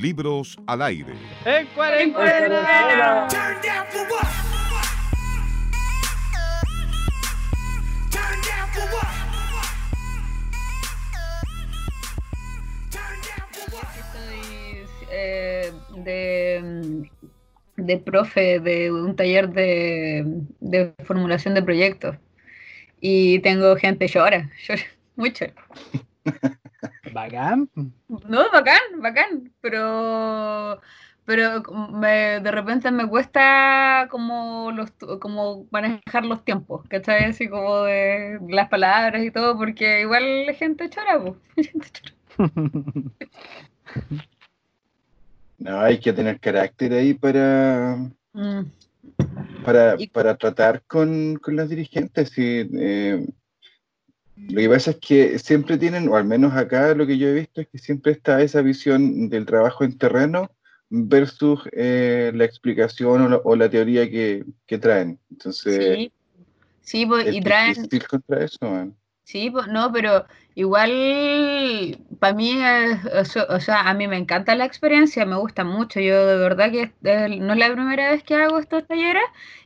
Libros al aire. ¡En cuarentena! Eh, de, de profe de un taller de, de formulación de proyectos y tengo gente llora, llora mucho. Bacán. No, bacán, bacán, pero pero me, de repente me cuesta como los como manejar los tiempos, ¿cachai? Así como de las palabras y todo, porque igual la gente chora, pues. No, hay que tener carácter ahí para, mm. para, para, tratar con, con los dirigentes. Y, eh, lo que pasa es que siempre tienen, o al menos acá lo que yo he visto es que siempre está esa visión del trabajo en terreno versus eh, la explicación o la, teoría que, que, traen. Entonces, sí, sí pues, y traen... contra eso. Sí, pues, no, pero igual para mí, o sea, a mí me encanta la experiencia, me gusta mucho. Yo de verdad que no es la primera vez que hago estos talleres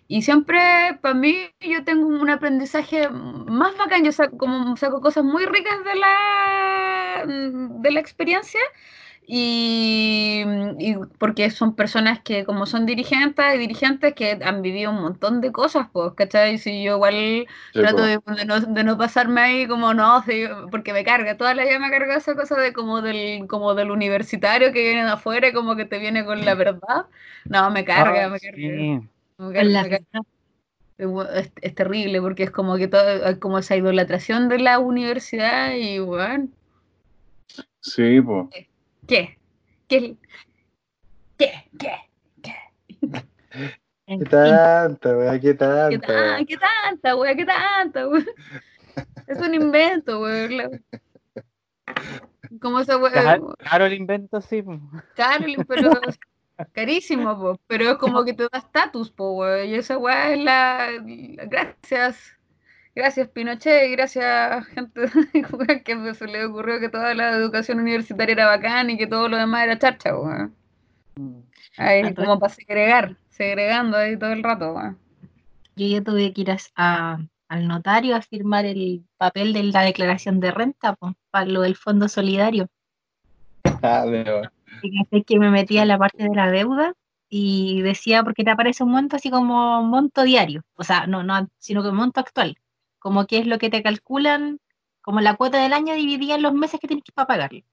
y siempre para mí yo tengo un aprendizaje más bacán, yo saco, como, saco cosas muy ricas de la, de la experiencia y, porque son personas que como son dirigentes y dirigentes que han vivido un montón de cosas, pues, ¿cachai? Si yo igual trato de, no, de, no, pasarme ahí como no, porque me carga, toda la vida me carga esa cosa de como del, como del universitario que viene de afuera y como que te viene con la verdad. No, me carga, ah, me carga. Es, terrible porque es como que todo, hay como esa idolatración de la universidad y bueno. Sí, pues. ¿Qué? ¿Qué? ¿Qué? ¿Qué? ¿Qué? ¿Qué tanta, wea? ¿Qué tanta? ¿Qué, ¿Qué tanta, wea? ¿Qué tanta, wea? Es un invento, wea. ¿Cómo se wea? Caro el invento, sí. Caro, pero carísimo, pero es como que te da estatus, po, wea. Y esa wea es la... Gracias Gracias Pinochet, gracias gente que se le ocurrió que toda la educación universitaria era bacán y que todo lo demás era charcha, mm. Ahí como para segregar, segregando ahí todo el rato, Yo ya tuve que ir a, al notario a firmar el papel de la declaración de renta para lo del fondo solidario. Ah, y que me metía en la parte de la deuda y decía, porque te aparece un monto así como monto diario, o sea, no, no, sino que un monto actual como qué es lo que te calculan, como la cuota del año dividida en los meses que tienes que pagarle.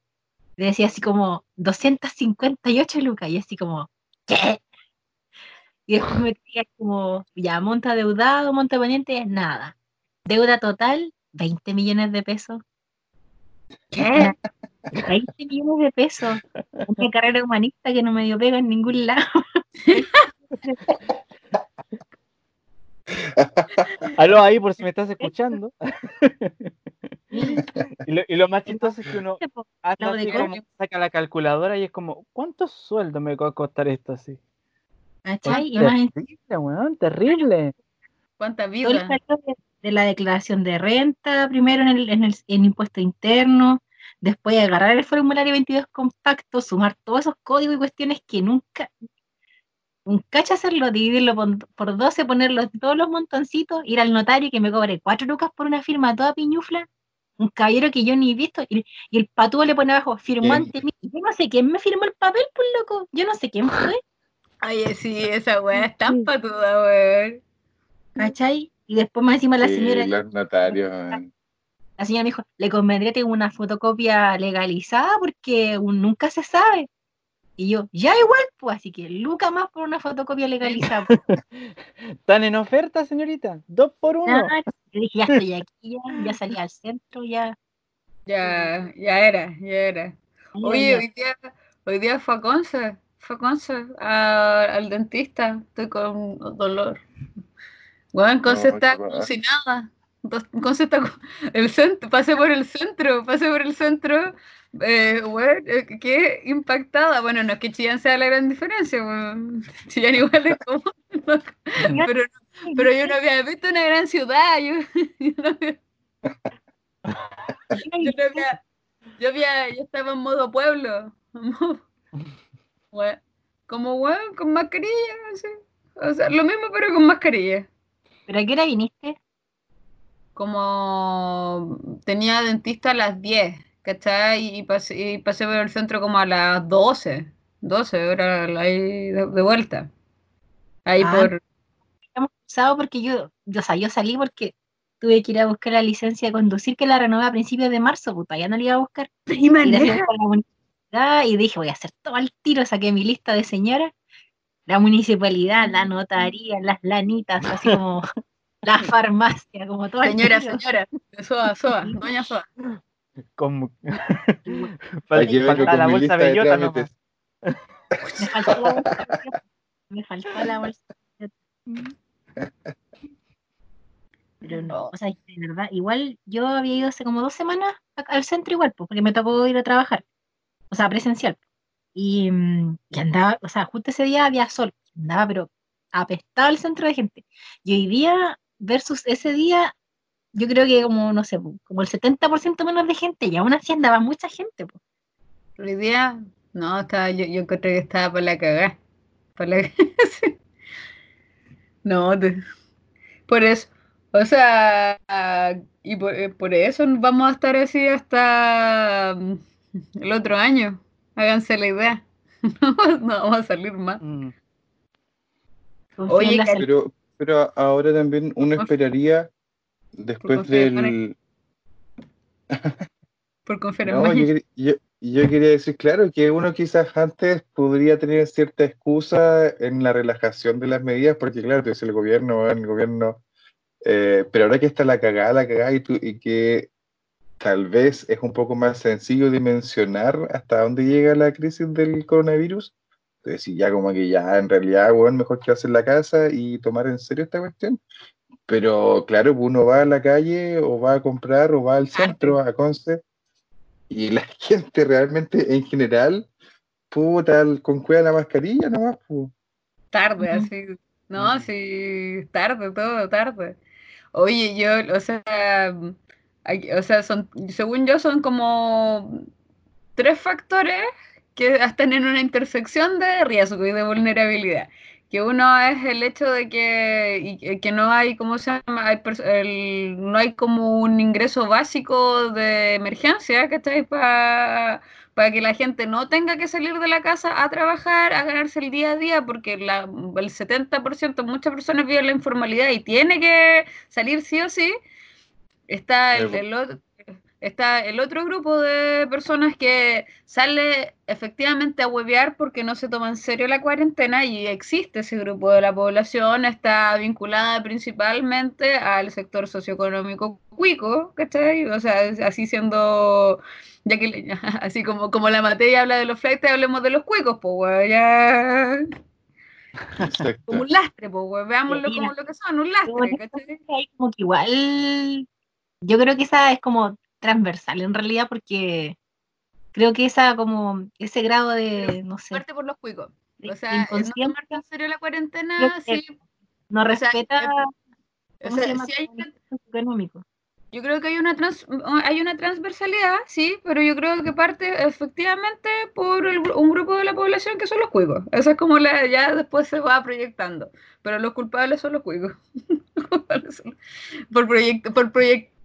Le decía así como 258 lucas y así como, ¿qué? Y después me decía como, ya, monta deudado, monta pendiente, nada. Deuda total, 20 millones de pesos. ¿Qué? 20 millones de pesos. Una carrera humanista que no me dio pega en ningún lado. Aló ahí por si me estás escuchando. y, lo, más chistoso es que uno saca la calculadora y es como, ¿cuántos sueldos me va a costar esto así? terrible, terrible. ¿Cuánta vida? De la declaración de renta, primero en el, en el impuesto interno, después agarrar el formulario 22 compacto, sumar todos esos códigos y cuestiones que nunca, un cacho hacerlo, dividirlo por, 12, ponerlo todos los montoncitos, ir al notario que me cobre cuatro lucas por una firma toda piñufla, un caballero que yo ni he visto, y, el patúo le pone abajo, firmante, yo no sé quién me firmó el papel, pues loco, yo no sé quién fue. Oye, sí, esa weá es tan patuda, weón. ¿Cachai? Y después más encima la señora... Los notarios, La señora me dijo, le convendría tener una fotocopia legalizada porque nunca se sabe. Y yo, ya igual, pues así que Luca más por una fotocopia legalizada. ¿Están en oferta, señorita? Dos por uno. Ah, yo dije, ya estoy aquí, ya, salí al centro, ya. Ya, ya era, ya era. Oye, hoy día, hoy día fue a Conce, fue a Conce, al dentista, estoy con dolor. Bueno, Conce está sin nada. Conce está el centro, pasé por el centro, pasé por el centro eh, bueno, eh, qué impactada. Bueno, no es que Chillán sea la gran diferencia, bueno. Chillán igual es como. pero, pero yo no había visto una gran ciudad. Yo, yo no había, yo, no había, yo, había, yo estaba en modo pueblo. como weón, con mascarilla, así. O sea, lo mismo pero con mascarilla. ¿Pero a qué hora viniste? Como tenía dentista a las 10, ¿cachai? Y pasé, y pasé por el centro como a las 12, 12 horas ahí de, vuelta. Ahí ah, por... Estamos cruzados porque yo, yo, o sea, yo salí porque tuve que ir a buscar la licencia de conducir que la renové a principios de marzo, puta, ya no la iba a buscar. Y, y dije, voy a hacer todo el tiro, saqué mi lista de señoras, la municipalidad, la notaría, las lanitas, así como la farmacia, como todo Señora, señora, Soa, Soa, doña Soa. Como... falta la bolsa bellota, no. Me faltó la bolsa. Me faltó la bolsa. Pero no, o sea, de verdad, igual yo había ido hace como dos semanas al centro igual, pues, porque me tocó ir a trabajar, o sea, presencial. Y, y, andaba, o sea, justo ese día había sol, andaba pero apestado el centro de gente. Y hoy día versus ese día, yo creo que como, no sé, como el 70% menos de gente, y aún así andaba mucha gente. Pues. Hoy día, no, estaba, yo, yo encontré que estaba por la cagada. Por la... no, por eso. O sea, y eh, por, eso vamos a estar así hasta mm, el otro año. Háganse la idea. no, vamos a salir más. Mm. Oye, pero, pero ahora también uno esperaría después del... por confirmar. yo, yo, quería decir, claro, que uno quizás antes podría tener cierta excusa en la relajación de las medidas, porque claro, es el gobierno, el gobierno eh, pero ahora que está la cagada, la cagada, y, y, que tal vez es un poco más sencillo dimensionar hasta dónde llega la crisis del coronavirus, entonces ya como que ya en realidad, bueno, mejor quedarse en la casa y tomar en serio esta cuestión. Pero claro, pues, uno va a la calle o va a comprar o va al centro, a Conce, y la gente realmente en general, puta, con cuida la mascarilla nomás. Pues. Tarde, así. No, sí, tarde, todo tarde. Oye, yo, o sea, o sea, son, según yo son como tres factores que están en una intersección de riesgo y de vulnerabilidad. Que uno es el hecho de que, que no hay, ¿cómo se llama? Hay no hay como un ingreso básico de emergencia, ¿cachai? Para para que la gente no tenga que salir de la casa a trabajar, a ganarse el día a día, porque la, el 70%, muchas personas viven la informalidad y tiene que salir sí o sí, está el, otro, está el otro grupo de personas que sale efectivamente a huevear porque no se toma en serio la cuarentena y existe ese grupo de la población, está vinculada principalmente al sector socioeconómico cuico, ¿cachai? O sea, así siendo ya que así como, como la materia habla de los flights, hablemos de los cuicos, pues, ya. Como un lastre, pues, veámoslo como lo que son, un lastre, Como que igual, yo creo que esa es como transversal en realidad, porque creo que esa como, ese grado de, no sé. Parte por los cuicos. O sea, no tomarte en serio la cuarentena, sí. No respeta. O sea, si hay, económico. Yo creo que hay una, hay una transversalidad, sí, pero yo creo que parte efectivamente por un grupo de la población que son los cuicos. Eso es como la, ya después se va proyectando, pero los culpables son los cuicos. por, por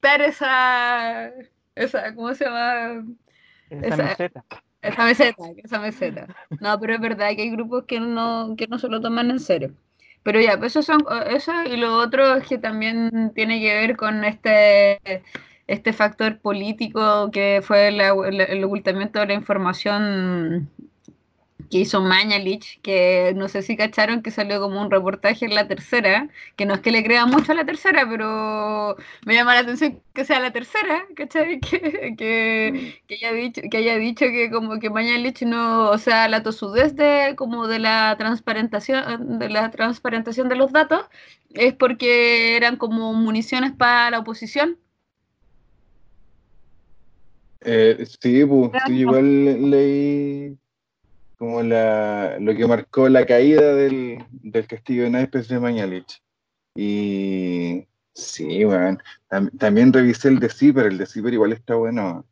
esa, esa, ¿cómo se llama? Esa, meseta. Esa meseta, esa meseta. No, pero es verdad que hay grupos que no, que no se lo toman en serio. Pero ya, pues eso, son, eso y lo otro es que también tiene que ver con este, este factor político que fue el ocultamiento de la información que hizo Mañalich, que no sé si cacharon que salió como un reportaje en la tercera, que no es que le crea mucho a la tercera, pero me llama la atención que sea la tercera, ¿cachai? Que, que, que haya, dicho, que haya dicho que como que Mañalich no, o sea, la tosudez de como de la transparentación, de la transparentación de los datos, es porque eran como municiones para la oposición. Eh, sí, pues, igual leí como la, lo que marcó la caída del, del castillo de naipes de Mañalich. Y sí, bueno, también revisé el de Zipper, el de Zipper igual está bueno.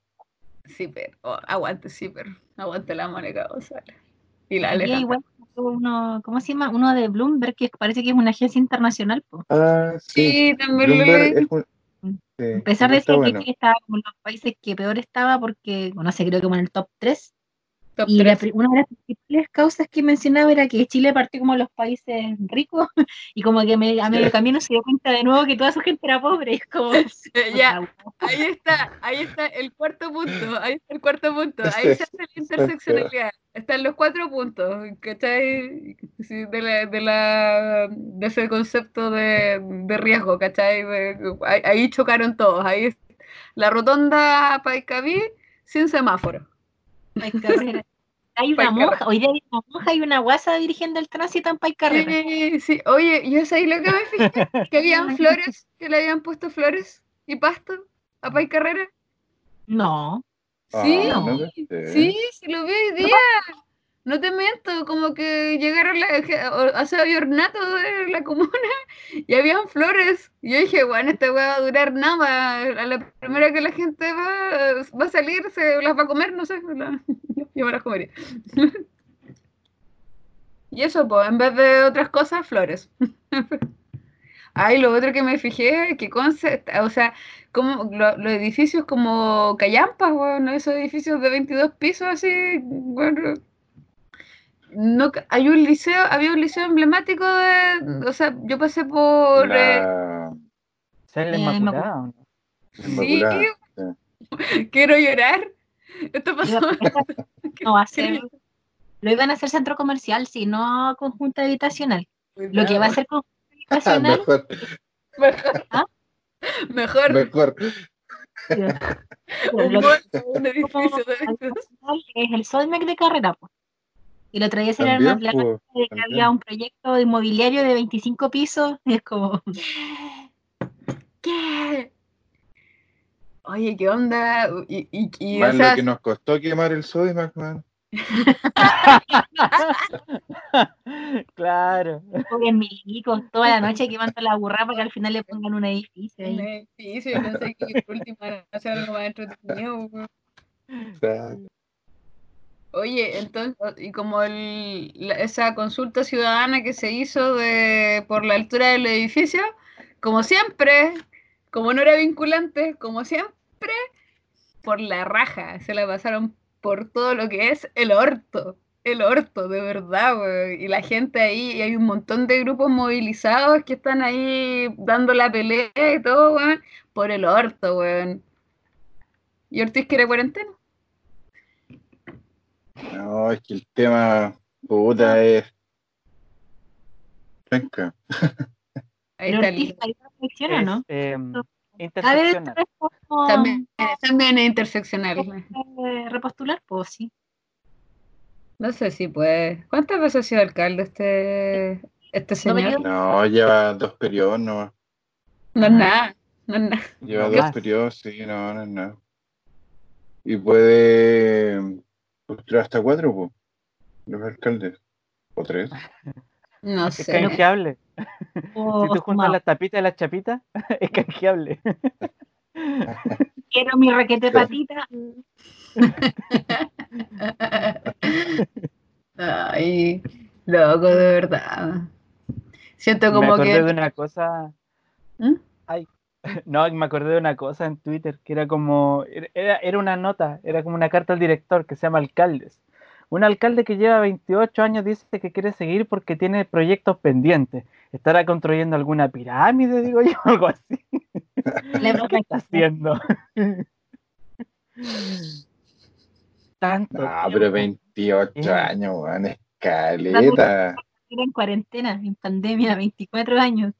Zipper, oh, aguante Zipper, aguante la moneda González. Y la Alejandra. igual uno, ¿cómo se llama? Uno de Bloomberg, que parece que es una agencia internacional. Po. Ah, sí. Sí, también lo Bloomberg es un- sí, A pesar de que bueno. Chile estaba como en los países que peor estaba, porque, no sé, creo que como en el top 3. Top Y la una de las principales causas que mencionaba era que Chile partió como los países ricos y como que me- a medio camino se dio cuenta de nuevo que toda su gente era pobre. es como, Ya, ahí está, ahí está el cuarto punto, ahí está el cuarto punto, ahí se hace la interseccionalidad, están los cuatro puntos, ¿cachai? Sí, de, la, de, la, de ese concepto de, de riesgo, ¿cachai? De- ahí, ahí chocaron todos, ahí la rotonda Paicaví sin semáforo. Carrera. Hay una monja, hoy día hay una monja y una guasa dirigiendo el tránsito en Pay Carrera. Sí, sí, oye, yo sé lo que me fijé, que habían flores, que le habían puesto flores y pasto a Pai Carrera. No, Sí, Ah, no. Sí, sí lo vi hoy día. No te miento, como que llegaron la, que- o- o sea, había ornato de la comuna y habían flores. Y yo dije, bueno, esta weá va a durar nada. A la primera que la gente va, va a salir, se las va a comer, no sé. yo me las comería. Y eso, pues, en vez de otras cosas, flores. Ay, lo otro que me fijé, que concept, o sea, como lo- los edificios como callampas, bueno, esos edificios de 22 pisos así, bueno, no, hay un liceo, había un liceo emblemático de, o sea, yo pasé por, eh, La ¿Ser la Eh, Inmaculada? Inmaculada. sí. quiero llorar, esto pasó, no va a ser. Lo iban a hacer centro comercial, si no conjunto habitacional. Lo que va a ser conjunto habitacional, mejor, mejor, ¿Ah? mejor, mejor. un, lo edificio de es el Solmec de carrera. po. Y el otro día se le una pues, de que había un proyecto inmobiliario de 25 pisos. Y es como, ¿Qué? Oye, ¿qué onda? Y, y, y, o Más sea, lo que nos costó quemar el Sodimac, man. claro. pobres milicos, toda la noche quemando la burra para que al final le pongan un edificio. un ahí. edificio, yo pensé que por último iban a hacer algo más entretenido. Oye, entonces, y como el, la- esa consulta ciudadana que se hizo de por la altura del edificio, como siempre, como no era vinculante, como siempre, por la raja, se la pasaron por todo lo que es el orto, el orto, de verdad, güey. Y la gente ahí, y hay un montón de grupos movilizados que están ahí dando la pelea y todo, weón, por el orto, weón. ¿Y Ortiz quiere cuarentena? No, es que el tema, puta, es. Venga. Ahí Pero está el- Ortiz, ¿hay una reflexión o no? Em, interseccional. También, también es interseccional. eh, repostular, pues sí. No sé si puede. ¿Cuántas veces ha sido alcalde este, este No, señor? No, lleva dos periodos, no. No es nada. No es nada. Lleva No dos más. periodos, sí, no, no es nada. Y puede hasta cuatro, pues, los alcaldes. O tres. No Es sé. canjeable. Oh, Si tú juntas las tapitas y las chapitas, es canjeable. Quiero mi requete patita. Ay, loco, de verdad. Siento me como acordé que. de una cosa. ¿Mm? Ay, no, me acordé de una cosa en Twitter que era como. Era, era una nota, era como una carta al director que se llama Alcaldes. Un alcalde que lleva 28 años dice que quiere seguir porque tiene proyectos pendientes. ¿Estará construyendo alguna pirámide, digo yo, algo así? ¿Qué está haciendo? Tanto. No, tiempo. pero 28 Eh. años, weón, escaleta. Era en cuarentena, en pandemia, 24 años.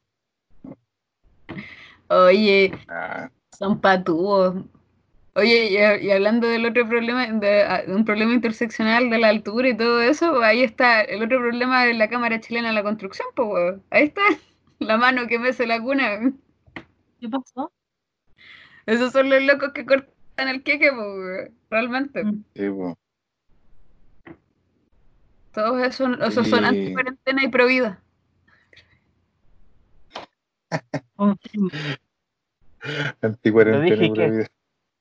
Oye, Ah, son patúos. Oye, y, y hablando del otro problema, de, ah, de un problema interseccional de la altura y todo eso, ahí está el otro problema de la Cámara Chilena de la Construcción, pues, weón. ahí está la mano que mece la cuna. ¿Qué pasó? Esos son los locos que cortan el queque, pues, realmente. Mm. sí, pues. Todos esos, esos son Y- anti-cuarentena y pro vida. Anticuarentena Lo dije pura que- vida.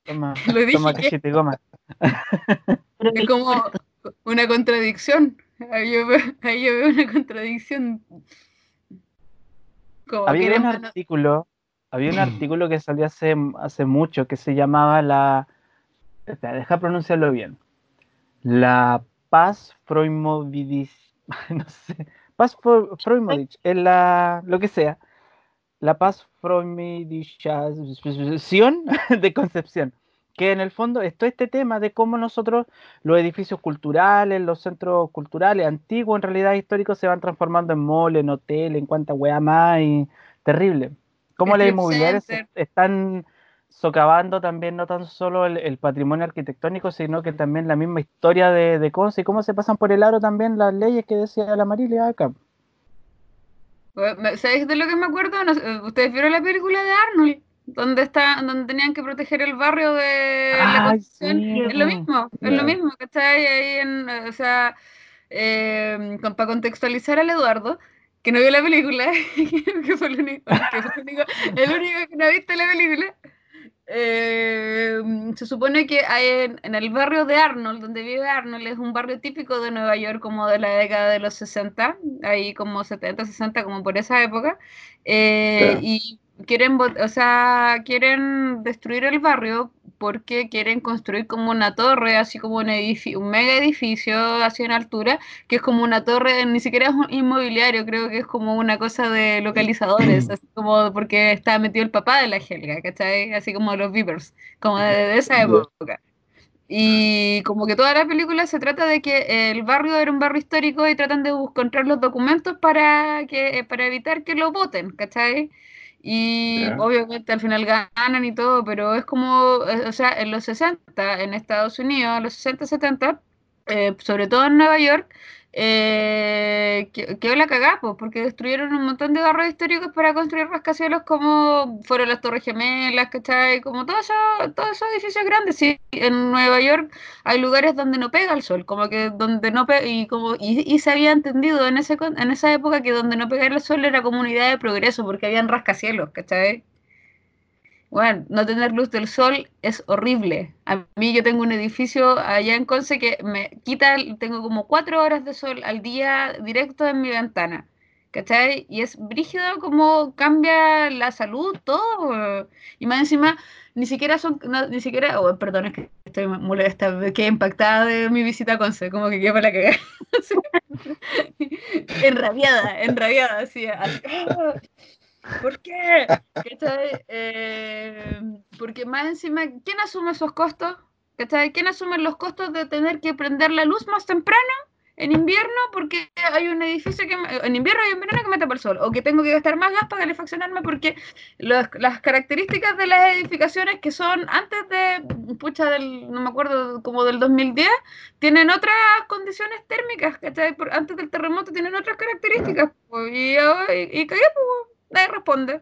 Toma, Lo dije toma que- goma. Pero Es como una contradicción Ahí yo, veo, una contradicción. había un artículo, había un artículo que salió hace, hace mucho que se llamaba la. deja pronunciarlo bien. La paz Freudmovidic. No sé. Paz Freudmovidic, es la. lo que sea. La paz Freudmodización de concepción que en el fondo es todo este tema de cómo nosotros, los edificios culturales, los centros culturales antiguos, en realidad históricos, se van transformando en mole, en hotel, en cuanta weá más, y terrible. Cómo las inmobiliarias están socavando también no tan solo el, patrimonio arquitectónico, sino que también la misma historia de, cosas y cómo se pasan por el aro también las leyes que decía la Marilia acá. ¿Sabéis de lo que me acuerdo? ¿Ustedes vieron la película de Arnold? donde está, donde tenían que proteger el barrio de la Constitución, es lo mismo, es lo mismo, ¿cachai? Ahí en, o sea, eh, para contextualizar al Eduardo, que no vio la película, que fue el único, que, fue el, único el único que no ha visto la película, eh, se supone que hay en, el barrio de Arnold, donde vive Arnold, es un barrio típico de Nueva York como de la década de los 60, ahí como 70, 60, como por esa época, eh, y quieren, o sea, quieren destruir el barrio porque quieren construir como una torre, así como un, edificio, un mega edificio así en altura, que es como una torre, ni siquiera es un inmobiliario, creo que es como una cosa de localizadores, así como porque está metido el papá de la Helga, ¿cachai? Así como los Beavers, como de, esa época. Y como que toda la película se trata de que el barrio era un barrio histórico y tratan de encontrar los documentos para, que, para evitar que lo voten, ¿cachai? Y obviamente al final ganan y todo, pero es como, eh, o sea, en los 60, en Estados Unidos, en los 60, 70, eh, sobre todo en Nueva York, eh, quedó la cagá, pues, porque destruyeron un montón de barrios históricos para construir rascacielos como fueron las Torres Gemelas, ¿cachai? Como todos esos, todos esos edificios grandes. Sí, en Nueva York hay lugares donde no pega el sol, como que donde no pega, y como y, se había entendido en, ese, en esa época que donde no pega el sol era comunidad de progreso, porque habían rascacielos, ¿cachai? Bueno, no tener luz del sol es horrible. A mí yo tengo un edificio allá en Conce que me quita, tengo como cuatro horas de sol al día directo en mi ventana. ¿Cachai? Y es brígido como cambia la salud, todo. Y más encima, ni siquiera son, ni siquiera, oh, perdón, es que estoy molesta, quedé impactada de mi visita a Conce, como que quedé para la cagada. enrabiada, enrabiada, así. así. ¿Por qué? Eh, porque más encima, ¿quién asume esos costos? ¿Quién asume los costos de tener que prender la luz más temprano en invierno porque hay un edificio que en invierno hay un verano que me tapa el sol o que tengo que gastar más gas para calefaccionarme porque las características de las edificaciones que son antes de pucha del no me acuerdo como del 2010 tienen otras condiciones térmicas ¿cachai? antes del terremoto tienen otras características pues, y, y, y, pues, Nadie responde.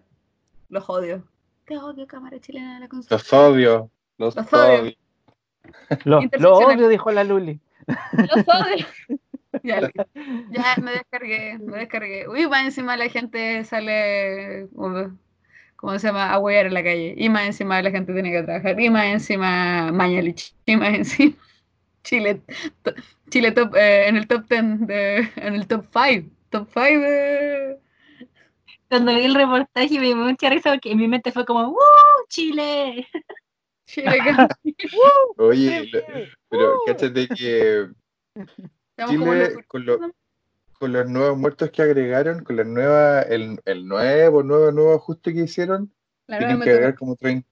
Los odio. Te odio, Cámara Chilena de la Constitución. Los odio. Los, odio. Los, odio, dijo la Luli. Los odio. Ya, ya, me descargué, me descargué. Uy, más encima la gente sale, ¿cómo se llama? A huear en la calle. Y más encima la gente tiene que trabajar. Y más encima Mañalich. Y más encima Chile, Chile top, eh, en el top 10, de, en el top 5. Top 5 de cuando vi el reportaje me dio mucha risa porque en mi mente fue como, ¡Woo! ¡Chile! Chile, Oye, pero cáchate que Chile, con, con, los nuevos muertos que agregaron, con la nueva, el, el nuevo, nuevo, nuevo ajuste que hicieron, tienen que agregar como 30,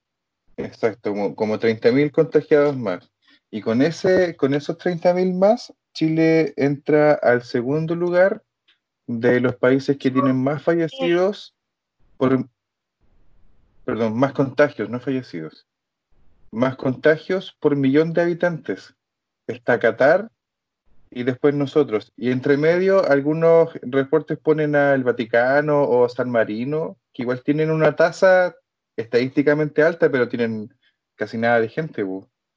exacto, como, como 30.000 contagiados más. Y con, ese, con esos 30.000 más, Chile entra al segundo lugar de los países que tienen más fallecidos por, perdón, más contagios, no fallecidos, más contagios por millón de habitantes. Está Qatar y después nosotros. Y entre medio, algunos reportes ponen al Vaticano o San Marino, que igual tienen una tasa estadísticamente alta, pero tienen casi nada de gente,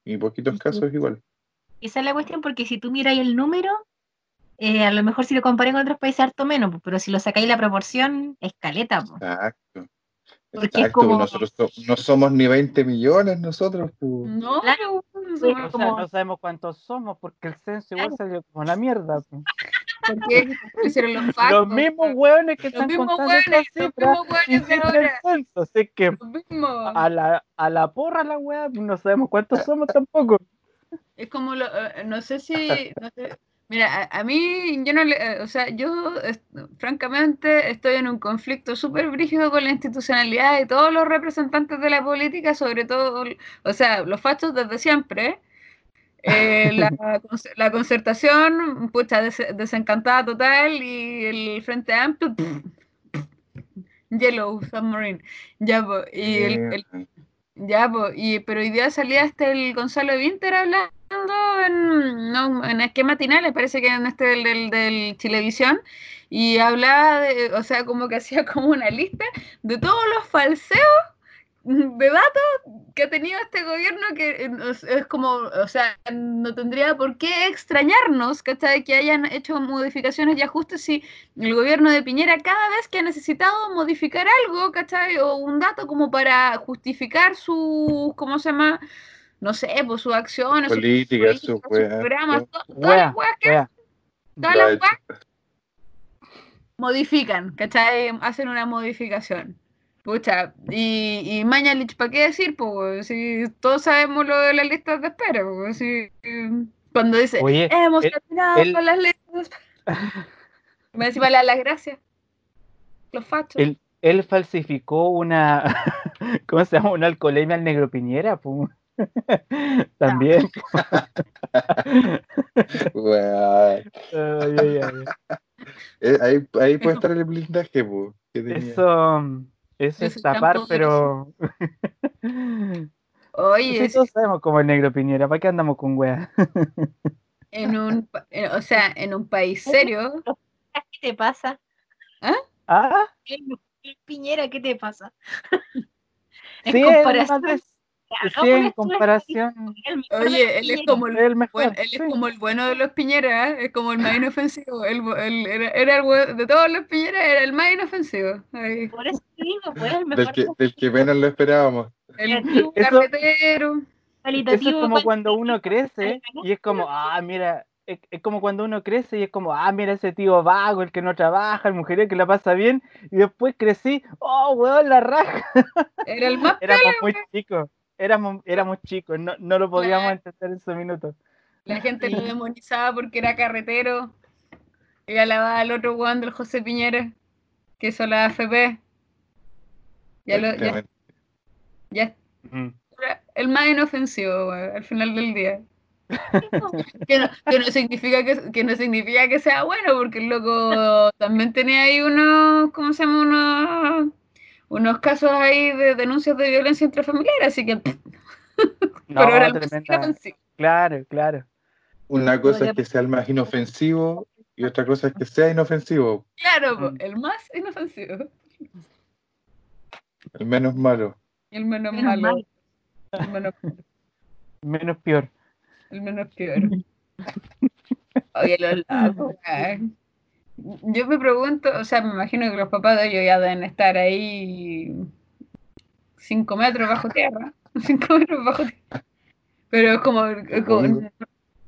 y poquitos casos igual. Esa es la cuestión, porque si tú miras el número, eh, a lo mejor si lo comparé con otros países harto menos, pero si lo sacáis la proporción, escaleta. Exacto. Exacto, nosotros no somos ni 20 millones nosotros. No, claro, no sabemos cuántos somos porque el censo igual salió como la mierda. ¿Por qué hicieron los factos? Los mismos hueones que están contando hueones, los mismos hueones de ahora. así que a la, a la porra la hueá, no sabemos cuántos somos tampoco. Es como, lo, eh, no sé si, no sé, Mira, a, mí, yo no le, eh, o sea, yo francamente estoy en un conflicto súper brígido con la institucionalidad de todos los representantes de la política, sobre todo, o sea, los fachos desde siempre. Eh, la, concertación, pucha, desencantada total y el Frente Amplio, Yellow Submarine. Ya, y el, ya, y, pero hoy día salía hasta el Gonzalo Vinter en, no, en esquema matinal, parece que en este del, del, Chilevisión, y hablaba de, o sea, como que hacía como una lista de todos los falseos de datos que ha tenido este gobierno que es, como, o sea, no tendría por qué extrañarnos que hayan hecho modificaciones y ajustes si el gobierno de Piñera cada vez que ha necesitado modificar algo, ¿cachai? O un dato como para justificar su, ¿cómo se llama? No sé, por pues, sus acciones, políticas, sus, programas, todas las modifican, ¿cachai? Hacen una modificación. Pucha, y, y Mañalich, ¿para qué decir? Pues si todos sabemos lo de las listas de espera, pues, si, cuando dice, hemos terminado con las listas. Me decía las gracias. Los fachos. Él, él falsificó una, ¿cómo se llama? Una alcoholemia al negro Piñera, pues. También. Eh, ahí, ahí, puede estar el blindaje, Eso, eso es tapar, pero. Oye, todos sabemos como el negro Piñera, ¿para qué andamos con wea? en un, o sea, en un país serio. ¿Qué te pasa? ¿Ah? ¿Ah? Piñera, ¿qué te pasa? en comparación sí, en comparación. Oye, él es como el, bueno, él es como el bueno de los Piñeras, ¿eh? es como el más inofensivo. Él, era, era, el de todos los Piñeras, era el más inofensivo. Por eso digo, pues el mejor. Del que, del que menos lo esperábamos. El carretero. Eso es como cuando uno crece y es como, ah, mira, es, como cuando uno crece y es como, ah, mira ese tío vago, el que no trabaja, el mujer que la pasa bien, y después crecí, oh, weón, la raja. Era el más Éramos muy chicos éramos, éramos chicos, no, no lo podíamos entender en su minuto. La gente lo demonizaba porque era carretero y alababa al otro Juan del José Piñera, que hizo la AFP. Ya lo, ya, ya el más inofensivo al final del día. que, no, que, no, significa que, que, no significa que sea bueno, porque el loco también tenía ahí unos, ¿cómo se llama? Unos unos casos ahí de denuncias de violencia intrafamiliar, así que... Pero era Claro, claro. Una cosa es que sea el más inofensivo y otra cosa es que sea inofensivo. Claro, mm. el más inofensivo. El menos malo. El menos, malo. El menos, menos peor. El menos peor. Oye, los locos, yo me pregunto, o sea, me imagino que los papás de ellos ya deben estar ahí cinco metros bajo tierra, cinco metros bajo tierra. Pero es como,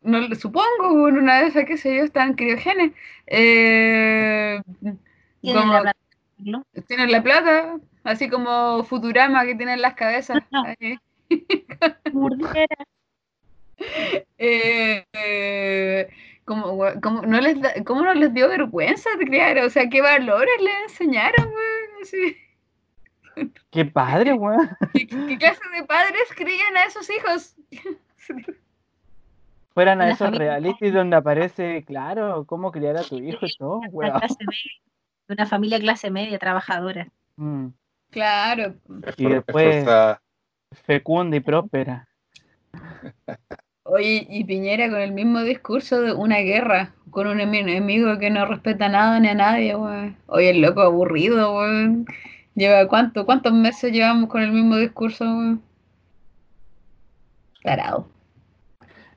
no, supongo, en una de esas, qué sé yo, están criogenes. Eh, ¿Tienen, la plata, tienen la plata, así como Futurama que tienen las cabezas. eh, eh, ¿Cómo, cómo, no les ¿Cómo no les dio vergüenza de criar? O sea, ¿qué valores les enseñaron, güey? Qué padre, güey. ¿Qué, clase de padres crían a esos hijos? Fueran a esos realities donde aparece, claro, cómo criar a tu hijo y todo, güey. De una familia clase media, trabajadora. Mm. Claro. Y después fecunda y próspera. Oye, y Piñera con el mismo discurso de una guerra, con un enemigo que no respeta nada ni a nadie, weón. Oye, el loco aburrido, weón. Lleva cuánto, cuántos meses llevamos con el mismo discurso, weón. Tarado.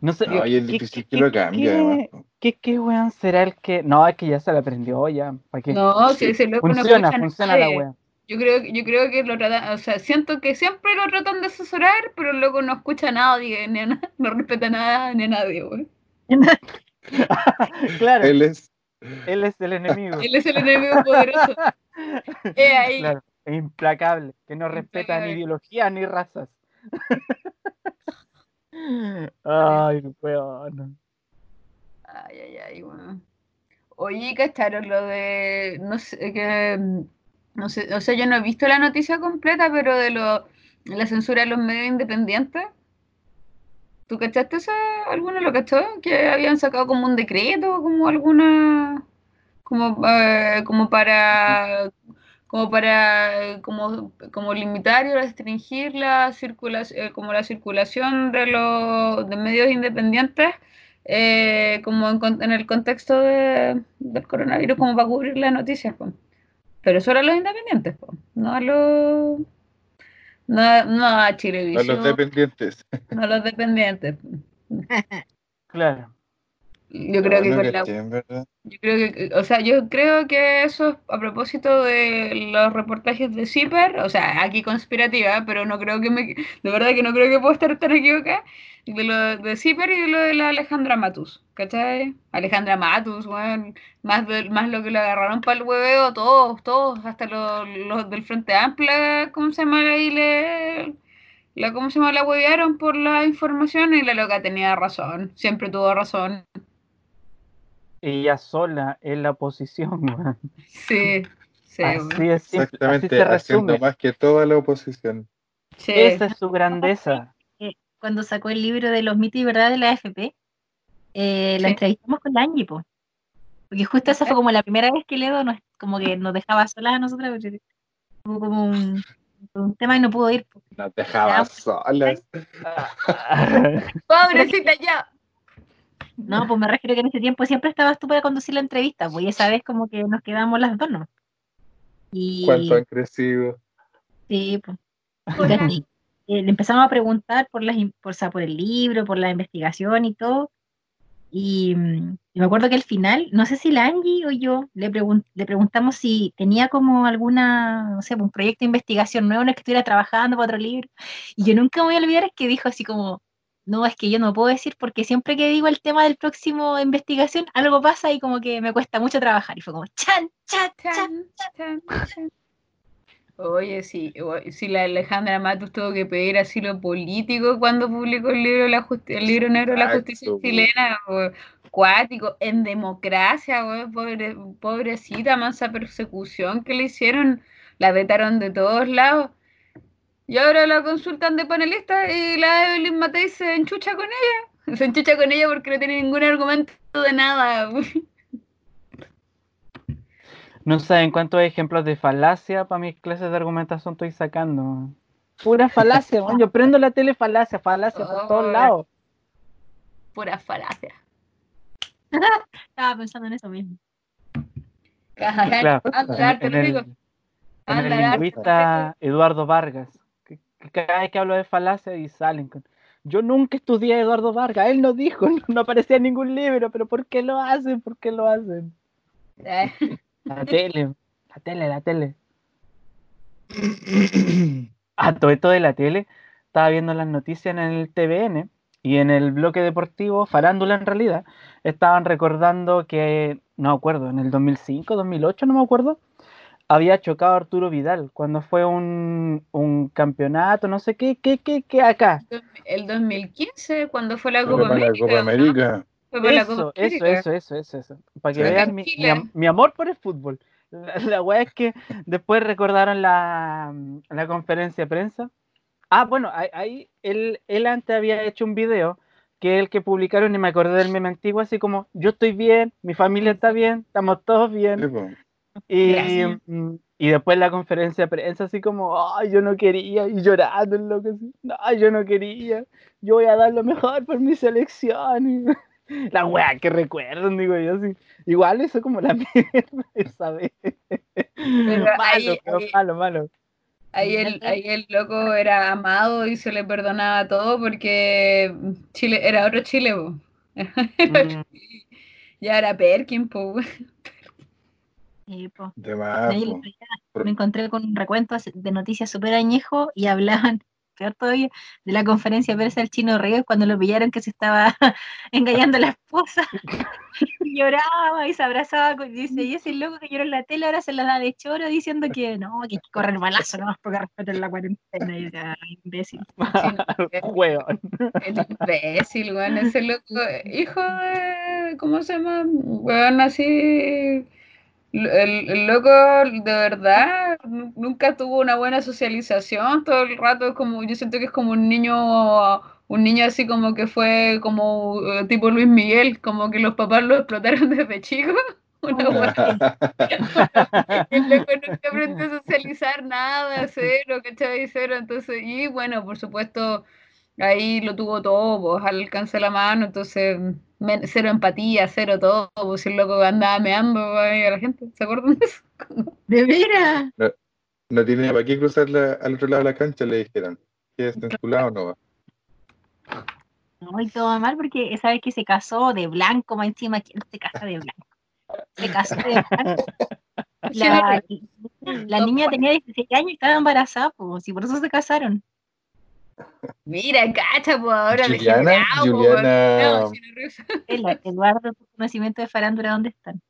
No sé. No, es difícil que lo cambie. ¿qué, ¿qué, weón será el que.? No, es que ya se lo aprendió ya. ¿Para No, si ese loco funciona, no funciona la weón. Yo creo, yo creo que lo tratan, o sea, siento que siempre lo tratan de asesorar, pero luego no escucha a nadie, no respeta nada ni a nadie, güey. claro. Él es, Él es el enemigo. Él es el enemigo poderoso. Eh, ahí. Claro, es implacable, que no respeta ni ideología ni razas. Ay, weón. Ay, ay, ay, bueno. Oye, ¿cacharon lo de, no sé, que, no sé, o sea, yo no he visto la noticia completa, pero de lo, la censura de los medios independientes. ¿Tú cachaste eso? ¿Alguno lo cachó? Que habían sacado como un decreto, como alguna, como, eh, como para, como para, como, como limitar y restringir la circulación, como la circulación de los de medios independientes eh, como en, en el contexto de- del coronavirus, como para cubrir las noticias, po. Pero solo a los independientes, po, no a los no, no a A Chilevisión, los dependientes. no a los dependientes. Claro. Yo creo que la en verdad. Yo creo que, o sea, yo creo que eso es a propósito de los reportajes de Zipper, o sea, aquí conspirativa, pero no creo que me, de verdad que no creo que puedo estar tan equivocada, de lo de Zipper y de lo de la Alejandra Matus, ¿cachai? Alejandra Matus, weón, más, de- más lo que le agarraron para el hueveo, todos, todos, hasta los, los del Frente Amplio, ¿cómo se llama ahí? Le, la, ¿Cómo se llama? La huevearon por la información y la loca tenía razón, siempre tuvo razón. Ella sola en la oposición, weón. Sí, sí. Así es, simple, así Exactamente, se haciendo más que toda la oposición. Sí. Esa es su grandeza. Cuando sacó el libro de los mitos y verdades de la AFP, eh, la Sí. entrevistamos con la Angie, po. Porque justo esa fue como la primera vez que Ledo nos, como que nos dejaba solas a nosotras, porque tuvo como un, un tema y no pudo ir. po. Nos dejaba Ya. solas. Pobrecita ya. No, pues me refiero que en ese tiempo siempre estabas tú para conducir la entrevista, pues y esa vez como que nos quedamos las dos, ¿no? Y ¿Cuánto han crecido? sí, pues. eh, le empezamos a preguntar por las por, o sea, por el libro, por la investigación y todo. Y, mm, y me acuerdo que al final, no sé si la Angie o yo le, pregun- le preguntamos si tenía como alguna, no sé, un proyecto de investigación nuevo en el que estuviera trabajando para otro libro. Y yo nunca me voy a olvidar que dijo así como, no, es que yo no puedo decir porque siempre que digo el tema del próximo investigación, algo pasa y como que me cuesta mucho trabajar. Y fue como, chan, chan, chan. Chan, chan, chan. Oye, sí, sí, la Alejandra Matus tuvo que pedir asilo político cuando publicó el libro, la el libro negro de la justicia chilena, cuático, en democracia, pobre, pobrecita, mansa persecución que le hicieron, la vetaron de todos lados. Y ahora la consultan de panelista y la Evelyn Matei se enchucha con ella. Se enchucha con ella porque no tiene ningún argumento de nada. No saben cuántos ejemplos de falacia para mis clases de argumentación estoy sacando. Pura falacia, weón. Yo prendo la tele falacia, falacia por todos Ay. lados. Pura falacia. Estaba pensando en eso mismo. Claro, Anda, en, en lo el, digo. en el lingüista Eduardo Vargas. Cada vez que hablo de falacia y salen con. Yo nunca estudié a Eduardo Vargas, él no dijo, no, no aparecía en ningún libro, pero ¿por qué lo hacen? ¿Por qué lo hacen? Eh, La tele, la tele, la tele. A todo esto de la tele, estaba viendo las noticias en el TVN y en el bloque deportivo, farándula en realidad, estaban recordando que, no me acuerdo, en el 2005, 2008, no me acuerdo, había chocado Arturo Vidal cuando fue un, un campeonato, no sé qué, qué, qué, qué acá. El 2015, cuando fue la Copa para la América. Copa ¿no? América. Fue para la Eso, Copa eso, América. eso, eso, eso, eso. Para que vean mi, mi mi amor por el fútbol. La, la weá es que después recordaron la, la conferencia de prensa. Ah, bueno, ahí, él, él antes había hecho un video que el que publicaron y me acordé del meme antiguo, así como yo estoy bien, mi familia está bien, estamos todos Sí, bien. Y, mm, y después la conferencia de prensa, así como, ay, yo no quería, y llorando, el loco, así, ay, yo no quería, yo voy a dar lo mejor por mi selección. y- La weá que recuerdan, digo yo, así. Igual eso como la mierda esa vez. malo, ahí- pero ahí- malo, malo. Ahí el, ahí el loco era amado y se le perdonaba todo porque Chile era otro Chile. Mm, ya era Perkin, po. Po, De más, ahí po. me encontré con un recuento de noticias súper añejo y hablaban peor todavía, de la conferencia verse al chino Ríos cuando lo pillaron que se estaba engañando a la esposa. y lloraba y se abrazaba y dice, y ese loco que lloró en la tele ahora se la da de choro diciendo que no, que hay que correr balazo no porque respetar la cuarentena. Y era imbécil. Hueón. El imbécil, weón, ese loco, hijo de, ¿cómo se llama? Weón, así el, loco de verdad nunca tuvo una buena socialización, todo el rato como, yo siento que es como un niño, un niño así como que fue como eh, tipo Luis Miguel, como que los papás lo explotaron desde chico. Una el loco nunca aprendió a socializar nada, cero, ¿cachai? Cero, entonces, y bueno, por supuesto, ahí lo tuvo todo, pues al alcance de la mano, entonces cero empatía, cero todo, pues el loco andaba meando a la gente, ¿se acuerdan de eso? ¿De veras? No, tiene para qué cruzar al otro lado de la cancha, le dijeron. ¿Qué es en su lado o no va? No, y todo mal porque sabes que se casó de blanco, más encima, ¿quién se casa de blanco? Se casó de blanco. La, la niña tenía 16 años y estaba embarazada, pues, y por eso se casaron. Mira, cacha, pues ahora Juliana, le Juliana... No, Eduardo, tu conocimiento de farándula, ¿dónde están?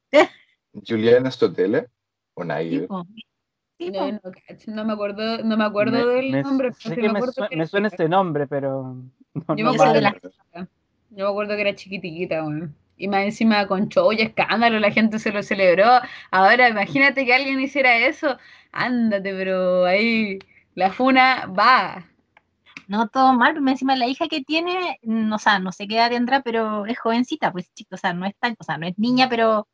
Juliana Stotela o Nair. Sí, no, no, no, me acuerdo, no me acuerdo del nombre. me, me, suena ese nombre, pero no, yo, me acuerdo la... yo me acuerdo que era chiquitita, bueno. Y más encima con show y escándalo, la gente se lo celebró. Ahora imagínate que alguien hiciera eso. Ándate, pero ahí la funa va no todo mal, pero encima la hija que tiene, no, o sea, no sé qué edad tendrá, pero es jovencita, pues chico, o sea, no es tan, o sea, no es niña, pero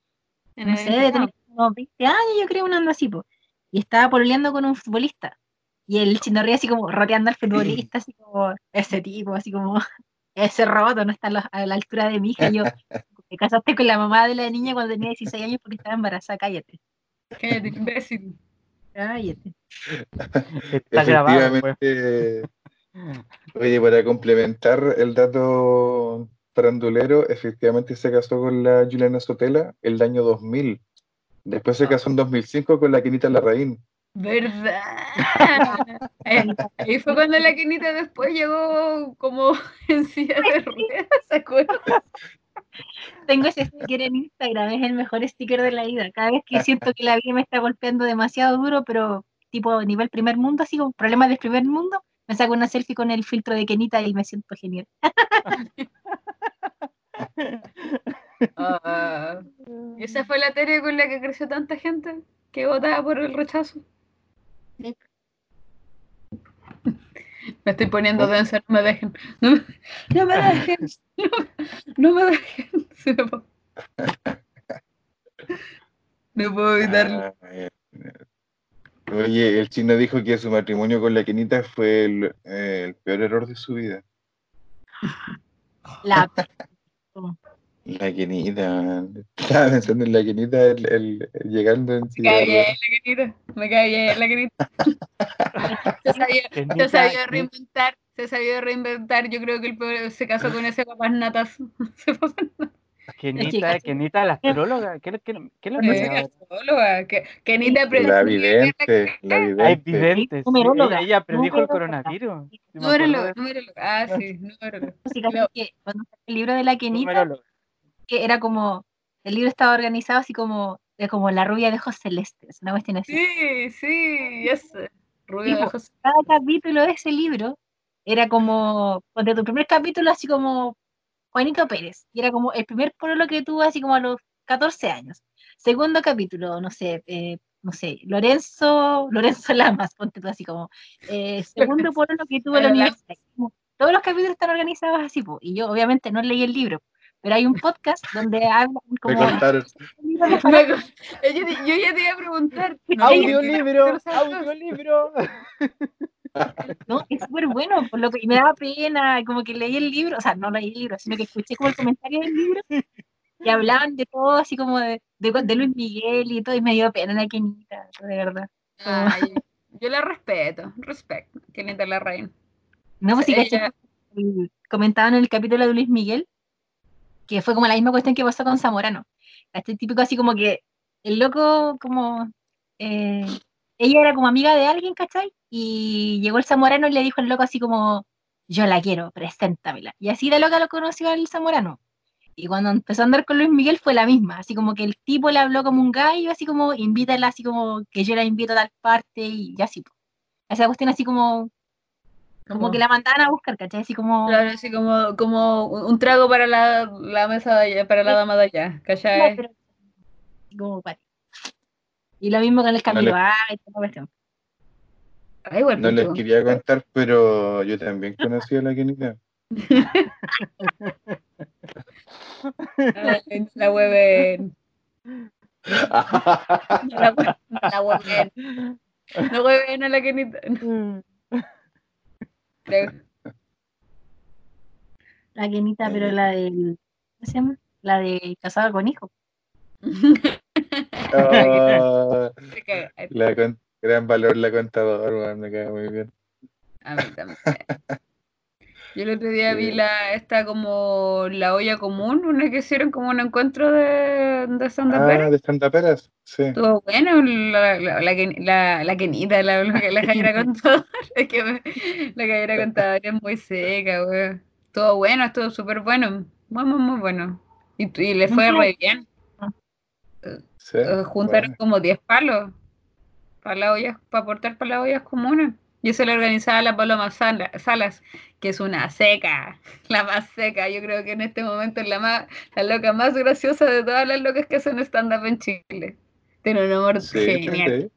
no sé, debe tener como 20 años, yo creo, un anda así, pues. Y estaba pololeando con un futbolista. Y el chinorría así como roteando al futbolista, así como ese tipo, así como ese roboto no está a la, altura de mi hija. Y yo, te casaste con la mamá de la niña cuando tenía 16 años porque estaba embarazada, cállate. Cállate, imbécil. Cállate. Está grabado. Pues. Oye, para complementar el dato farandulero, efectivamente se casó con la Juliana Sotela el año 2000. Después se casó en 2005 con la Quinita Larraín. ¿Verdad? Ahí fue cuando la Quinita después llegó como en silla de ruedas, ¿se acuerdan? Tengo ese sticker en Instagram, es el mejor sticker de la vida. Cada vez que siento que la vida me está golpeando demasiado duro, pero tipo nivel primer mundo, así como problemas del primer mundo, me saco una selfie con el filtro de Kenita y me siento genial. Ah, esa fue la tele con la que creció tanta gente que votaba por el rechazo. Me estoy poniendo densa, no me dejen. No, me dejen. No, me dejen. No puedo evitarlo. Oye, el chino dijo que su matrimonio con la Kenita fue el, eh, peor error de su vida. La, la Kenita, estaba pensando en la Kenita el, llegando en Me cae bien la Kenita, me cae bien la Kenita. se, sabía, se reinventar, se sabía reinventar. Yo creo que el peor se casó con ese papás natas. se Kenita, Kenita, la astróloga. ¿Qué, qué, qué es la astróloga? Kenita La vidente, la vidente. Ella predijo el coronavirus. Numeróloga, numeróloga. Ah, sí, numeróloga. el libro de la Kenita, que era como, el libro estaba organizado así como, de como la rubia de ojos celestes, una cuestión así. Sí, sí, ese. Rubia de ojos Cada capítulo de ese libro era como, de tu primer capítulo así como Juanito Pérez, y era como el primer lo que tuvo así como a los 14 años. Segundo capítulo, no sé, eh, no sé, Lorenzo, Lorenzo Lamas, ponte tú así como, eh, segundo lo que tuvo la universidad. Todos los capítulos están organizados así, y yo obviamente no leí el libro, pero hay un podcast donde hablan como... Me contaron. yo, yo, ya te iba a preguntar. Audiolibro, audiolibro. No, es súper bueno, por lo que y me daba pena, como que leí el libro, o sea, no leí el libro, sino que escuché como el comentario del libro y hablaban de todo, así como de, de, Luis Miguel y todo, y me dio pena la Kenita, de verdad. yo la respeto, respeto, Kenita la reina. No, pues sí, Ella... comentaban en el capítulo de Luis Miguel, que fue como la misma cuestión que pasó con Zamorano. Este típico así como que el loco como eh, ella era como amiga de alguien, ¿cachai? Y llegó el zamorano y le dijo al loco así como, yo la quiero, preséntamela. Y así de loca lo conoció al zamorano. Y cuando empezó a andar con Luis Miguel fue la misma, así como que el tipo le habló como un gallo, así como invítala, así como que yo la invito a tal parte y ya así. Esa cuestión así como como que la mandaban a buscar, ¿cachai? Así como. Claro, así como, como un trago para la, la mesa de allá, para la dama de allá, ¿cachai? como para. Y lo mismo con el cambio no y toda cuestión. Ay, no les quería contar, pero yo también conocí a la Kenita. la web. la. La web. La web, no la Kenita. La Kenita, pero la del. ¿Cómo se llama? La de casada con hijo. Oh, la con, gran valor la contadora, me queda muy bien. A mí también. Yo el otro día vi la, esta como la olla común, una que hicieron como un encuentro de, de Santa Ah, de Santa Peras, sí. Estuvo bueno, la, la, la, la, la Kenita, la, la, la Jaira Contador, es que la Jaira Contador es muy seca, güey. Estuvo bueno, estuvo súper bueno, muy, muy, muy bueno. Y, y le fue re bien. Sí, eh, Juntaron como 10 palos para las ollas, para aportar para las ollas comunes. Yo se lo organizaba a la Paloma Salas, que es una seca, la más seca. Yo creo que en este momento es la, más, la loca más graciosa de todas las locas que hacen stand-up en Chile. Tiene un humor genial.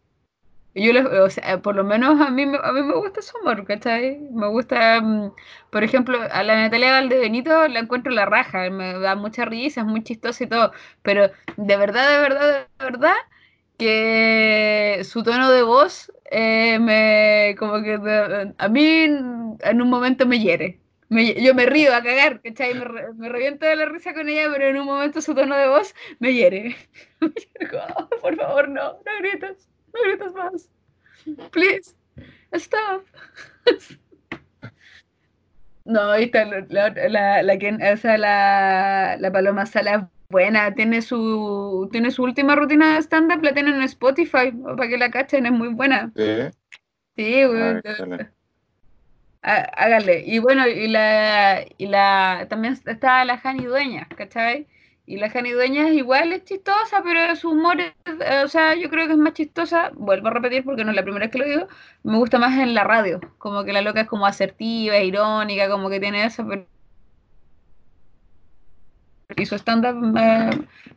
Yo, o sea, por lo menos a mí, a mí me gusta su humor, ¿cachai? Me gusta, mm, por ejemplo, a la Natalia Valdebenito la encuentro la raja, me da mucha risa, es muy chistosa y todo, pero de verdad, de verdad, de verdad, que su tono de voz eh, me como que a mí en un momento me hiere. yo me río a cagar, ¿cachai? Me, me, reviento de la risa con ella, pero en un momento su tono de voz me hiere. Oh, por favor, no, no grites, no grites más. Please, stop. No, está la, la, la, esa, la, la Paloma Sala buena, tiene su, tiene su última rutina de stand-up, la tienen en Spotify, para que la cachen, es muy buena. Sí, sí ah, Hágale. Y bueno, y la, y la, también está la Jani Dueña, ¿cachai? Y la Jani Dueña es igual, es chistosa, pero su humor, es, o sea, yo creo que es más chistosa, vuelvo a repetir porque no es la primera vez que lo digo, me gusta más en la radio, como que la loca es como asertiva, irónica, como que tiene eso, pero y su estándar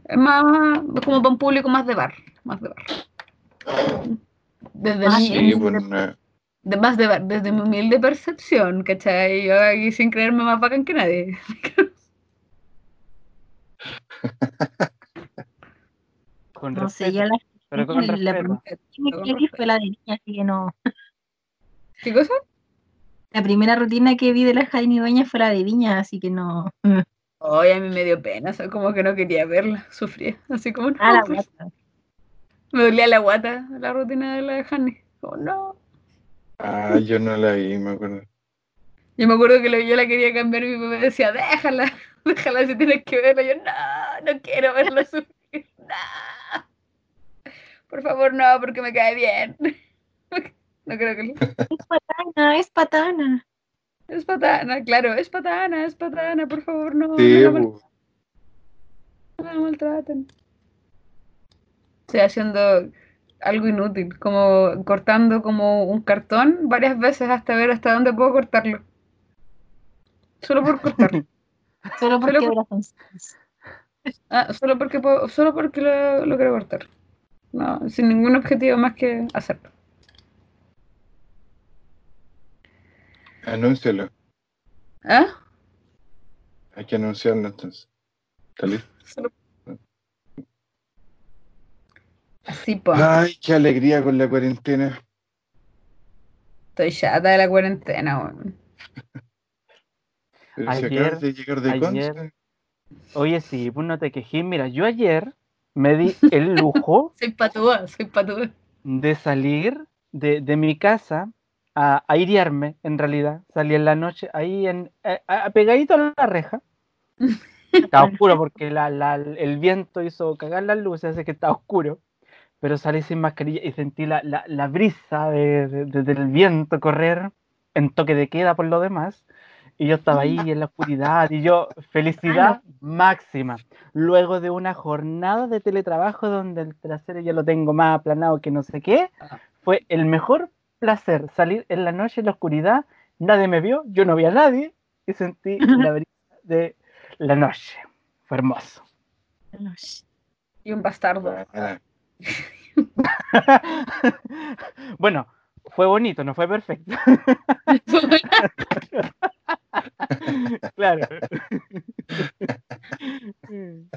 es más como para un público más de bar, más de bar. Desde ah, mi, de, más de bar, desde mi humilde percepción, ¿cachai? Yo aquí sin creerme más bacán que nadie. con no sé, yo la, pero con la, la que fue la de niña, así que no. ¿Qué cosa? La primera rutina que vi de la Jaime Dueña fue la de Viña, así que no. Ay, a mí me dio pena, o como que no quería verla, sufría, así como no. Ah, la pues, Me dolía la guata la rutina de la de Hanny. Oh, no. Ah, yo no la vi, me acuerdo. Yo me acuerdo que yo la quería cambiar y mi mamá decía, déjala, déjala si tienes que verla. Yo, no, no quiero verla sufrir, no. Por favor, no, porque me cae bien. No creo que... Es patana, es patana. Es patana, claro, es patana, es patana, por favor, no. Sí, no, la maltraten. Estoy haciendo algo inútil, como cortando como un cartón varias veces hasta ver hasta dónde puedo cortarlo. Solo por cortarlo. solo porque solo, ah, solo porque puedo, solo porque lo, lo quiero cortar. No, sin ningún objetivo más que hacerlo. Anúncialo. ¿Ah? Hay que anunciarlo entonces. ¿Está listo? Así pues. Ay, qué alegría con la cuarentena. Estoy chata de la cuarentena, weón. Pero ayer, de llegar de ayer, Oye, sí, pues no te quejes. Mira, yo ayer me di el lujo. soy patúa, soy patúa. De salir de, de mi casa a, airearme, en realidad. Salí en la noche ahí en, eh, pegadito a la reja. Estaba oscuro porque la, el viento hizo cagar las luces, así que estaba oscuro. pero salí sin mascarilla y sentí la, brisa del viento correr en toque de queda por lo demás. Y yo estaba ahí en la oscuridad y yo, felicidad máxima. Luego de una jornada de teletrabajo donde el trasero ya lo tengo más aplanado que no sé qué, fue el mejor placer salir en la noche en la oscuridad. Nadie me vio, yo no vi a nadie y sentí la brisa de la noche. Fue hermoso. Y un bastardo. bueno, fue bonito, no fue perfecto. claro.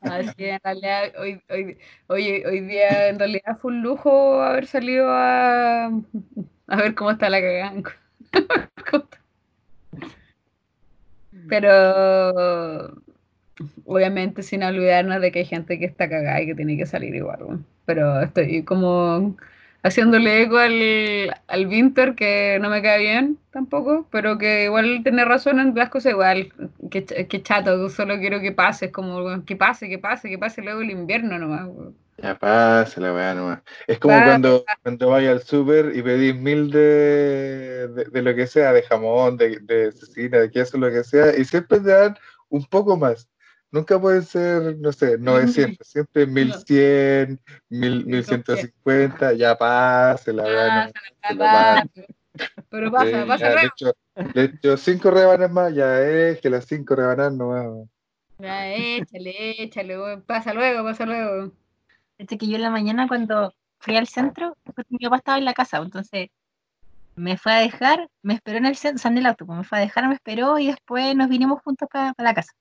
Así en realidad hoy, hoy, hoy, hoy día en realidad fue un lujo haber salido a, a ver cómo está la cagada. Pero obviamente sin olvidarnos de que hay gente que está cagada y que tiene que salir igual. Pero estoy como haciéndole eco al, al Winter, que no me cae bien tampoco, pero que igual tiene razón en las cosas igual, que, que chato, solo quiero que pase, como que pase, que pase, que pase luego el invierno nomás. Ya pasa la weá nomás. Es como cuando, cuando vaya al súper y pedís mil de, de, lo que sea, de jamón, de, de cecina, de queso, lo que sea, y siempre te dan un poco más. Nunca puede ser, no sé, 900, siempre 1100, 1150, ya pase la verdad. Pero pasa, pasa de hecho, de hecho, cinco rebanas más, ya es que las cinco rebanas no van. Ya, échale, échale, pasa luego, pasa luego. Este que yo en la mañana cuando fui al centro, mi papá estaba en la casa, entonces me fue a dejar, me esperó en el centro, en el auto, pues me fue a dejar, me esperó y después nos vinimos juntos para la casa.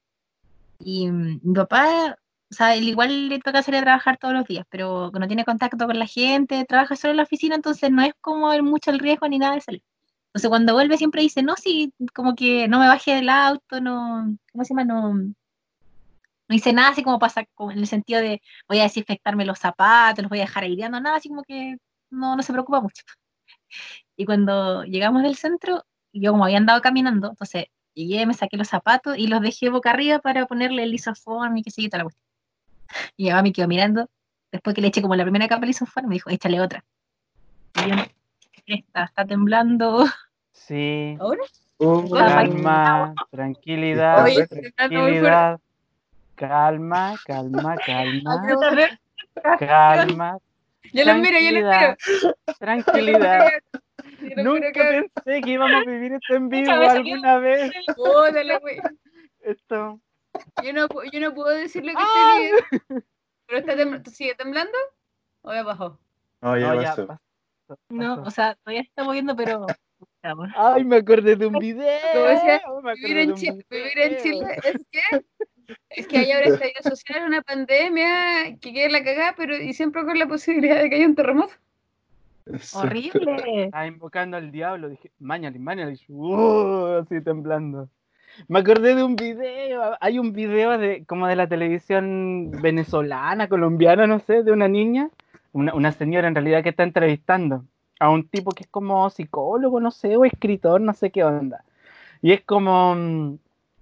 Y mm, mi papá, o sea, él igual le toca salir a trabajar todos los días, pero no tiene contacto con la gente, trabaja solo en la oficina, entonces no es como mucho el riesgo ni nada de salir. Entonces cuando vuelve siempre dice, no, sí, como que no me bajé del auto, no, ¿cómo se llama? No, no hice nada así como pasa, como en el sentido de voy a desinfectarme los zapatos, los voy a dejar aireando, nada, así como que no, no se preocupa mucho. Y cuando llegamos del centro, yo como había andado caminando, entonces Llegué, me saqué los zapatos y los dejé boca arriba para ponerle el lisoform y que se la cuestión. Y mi mamá me quedó mirando. Después que le eché como la primera capa de lisoform, me dijo, échale otra. Y yo, está, está temblando. Sí. ¿Ahora? Uh, calma, tranquilidad, tranquilidad. Calma, calma, calma. Calma. Yo lo miro, yo lo miro. Tranquilidad. Nunca pensé que íbamos a vivir esto en vivo alguna vez. Esto. Yo no, yo no puedo decirle que estoy bien. ¿Pero está sigue temblando? ¿O ya bajó? No, ya, pasó. No, o sea, todavía está moviendo, pero. Ay, me acordé de un video. vivir, en Chile, vivir en Chile es que es que hay ahora estallido social, una pandemia, que quede la cagada, pero y siempre con la posibilidad de que haya un terremoto. Horrible. Estaba invocando al diablo, dije, mañana, mañana, uh, así temblando. Me acordé de un video, hay un video de como de la televisión venezolana, colombiana, no sé, de una niña, una, una señora en realidad que está entrevistando a un tipo que es como psicólogo, no sé, o escritor, no sé qué onda. Y es como, mm,